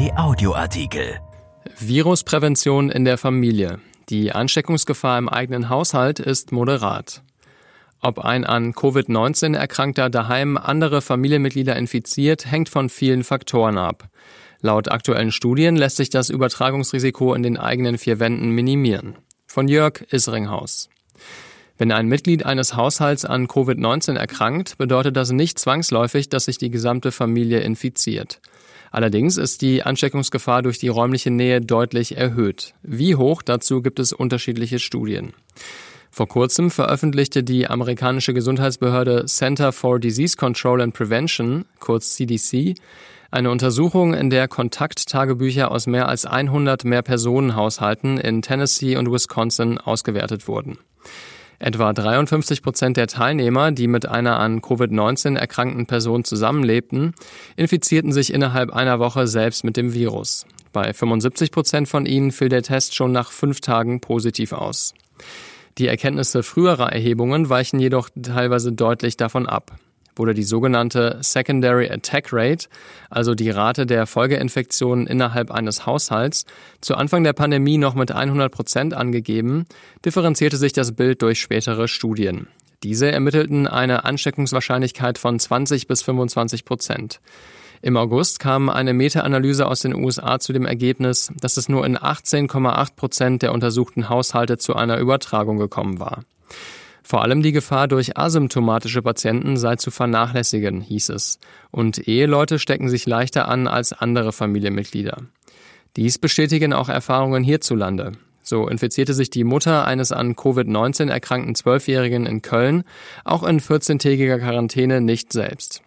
RP Audioartikel. Virusprävention in der Familie. Die Ansteckungsgefahr im eigenen Haushalt ist moderat. Ob ein an Covid-19 Erkrankter daheim andere Familienmitglieder infiziert, hängt von vielen Faktoren ab. Laut aktuellen Studien lässt sich das Übertragungsrisiko in den eigenen vier Wänden minimieren. Von Jörg Isringhaus. Wenn ein Mitglied eines Haushalts an Covid-19 erkrankt, bedeutet das nicht zwangsläufig, dass sich die gesamte Familie infiziert. Allerdings ist die Ansteckungsgefahr durch die räumliche Nähe deutlich erhöht. Wie hoch, dazu gibt es unterschiedliche Studien. Vor kurzem veröffentlichte die amerikanische Gesundheitsbehörde Center for Disease Control and Prevention, kurz CDC, eine Untersuchung, in der Kontakttagebücher aus mehr als 100 Mehrpersonenhaushalten in Tennessee und Wisconsin ausgewertet wurden. Etwa 53 Prozent der Teilnehmer, die mit einer an Covid-19 erkrankten Person zusammenlebten, infizierten sich innerhalb einer Woche selbst mit dem Virus. Bei 75 Prozent von ihnen fiel der Test schon nach fünf Tagen positiv aus. Die Erkenntnisse früherer Erhebungen weichen jedoch teilweise deutlich davon ab wurde die sogenannte Secondary Attack Rate, also die Rate der Folgeinfektionen innerhalb eines Haushalts, zu Anfang der Pandemie noch mit 100 Prozent angegeben, differenzierte sich das Bild durch spätere Studien. Diese ermittelten eine Ansteckungswahrscheinlichkeit von 20 bis 25 Prozent. Im August kam eine Meta-Analyse aus den USA zu dem Ergebnis, dass es nur in 18,8 Prozent der untersuchten Haushalte zu einer Übertragung gekommen war. Vor allem die Gefahr durch asymptomatische Patienten sei zu vernachlässigen, hieß es, und Eheleute stecken sich leichter an als andere Familienmitglieder. Dies bestätigen auch Erfahrungen hierzulande. So infizierte sich die Mutter eines an Covid-19 erkrankten Zwölfjährigen in Köln auch in 14-tägiger Quarantäne nicht selbst.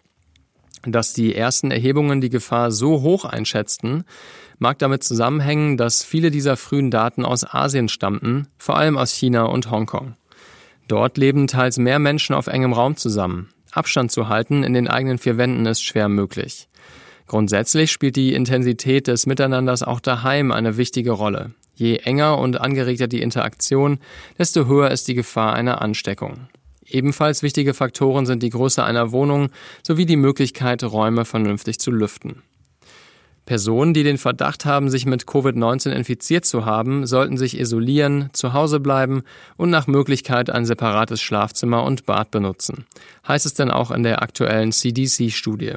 Dass die ersten Erhebungen die Gefahr so hoch einschätzten, mag damit zusammenhängen, dass viele dieser frühen Daten aus Asien stammten, vor allem aus China und Hongkong. Dort leben teils mehr Menschen auf engem Raum zusammen. Abstand zu halten in den eigenen vier Wänden ist schwer möglich. Grundsätzlich spielt die Intensität des Miteinanders auch daheim eine wichtige Rolle. Je enger und angeregter die Interaktion, desto höher ist die Gefahr einer Ansteckung. Ebenfalls wichtige Faktoren sind die Größe einer Wohnung sowie die Möglichkeit, Räume vernünftig zu lüften. Personen, die den Verdacht haben, sich mit Covid-19 infiziert zu haben, sollten sich isolieren, zu Hause bleiben und nach Möglichkeit ein separates Schlafzimmer und Bad benutzen. Heißt es denn auch in der aktuellen CDC-Studie.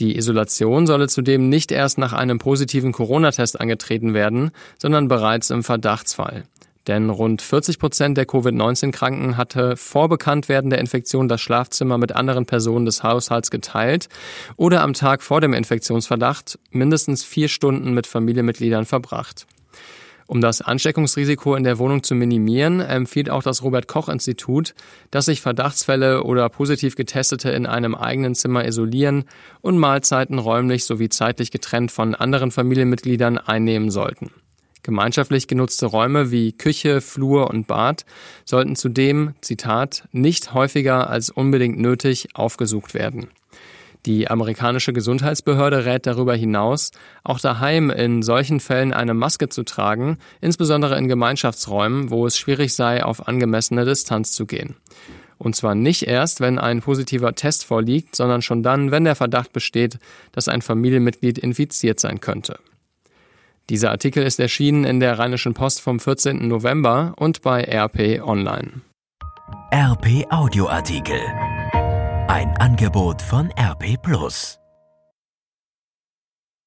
Die Isolation solle zudem nicht erst nach einem positiven Corona-Test angetreten werden, sondern bereits im Verdachtsfall. Denn rund 40 Prozent der Covid-19-Kranken hatte vor Bekanntwerden der Infektion das Schlafzimmer mit anderen Personen des Haushalts geteilt oder am Tag vor dem Infektionsverdacht mindestens vier Stunden mit Familienmitgliedern verbracht. Um das Ansteckungsrisiko in der Wohnung zu minimieren, empfiehlt auch das Robert Koch Institut, dass sich Verdachtsfälle oder positiv Getestete in einem eigenen Zimmer isolieren und Mahlzeiten räumlich sowie zeitlich getrennt von anderen Familienmitgliedern einnehmen sollten. Gemeinschaftlich genutzte Räume wie Küche, Flur und Bad sollten zudem, Zitat, nicht häufiger als unbedingt nötig aufgesucht werden. Die amerikanische Gesundheitsbehörde rät darüber hinaus, auch daheim in solchen Fällen eine Maske zu tragen, insbesondere in Gemeinschaftsräumen, wo es schwierig sei, auf angemessene Distanz zu gehen. Und zwar nicht erst, wenn ein positiver Test vorliegt, sondern schon dann, wenn der Verdacht besteht, dass ein Familienmitglied infiziert sein könnte. Dieser Artikel ist erschienen in der Rheinischen Post vom 14. November und bei RP Online. RP Audioartikel. Ein Angebot von RP Plus.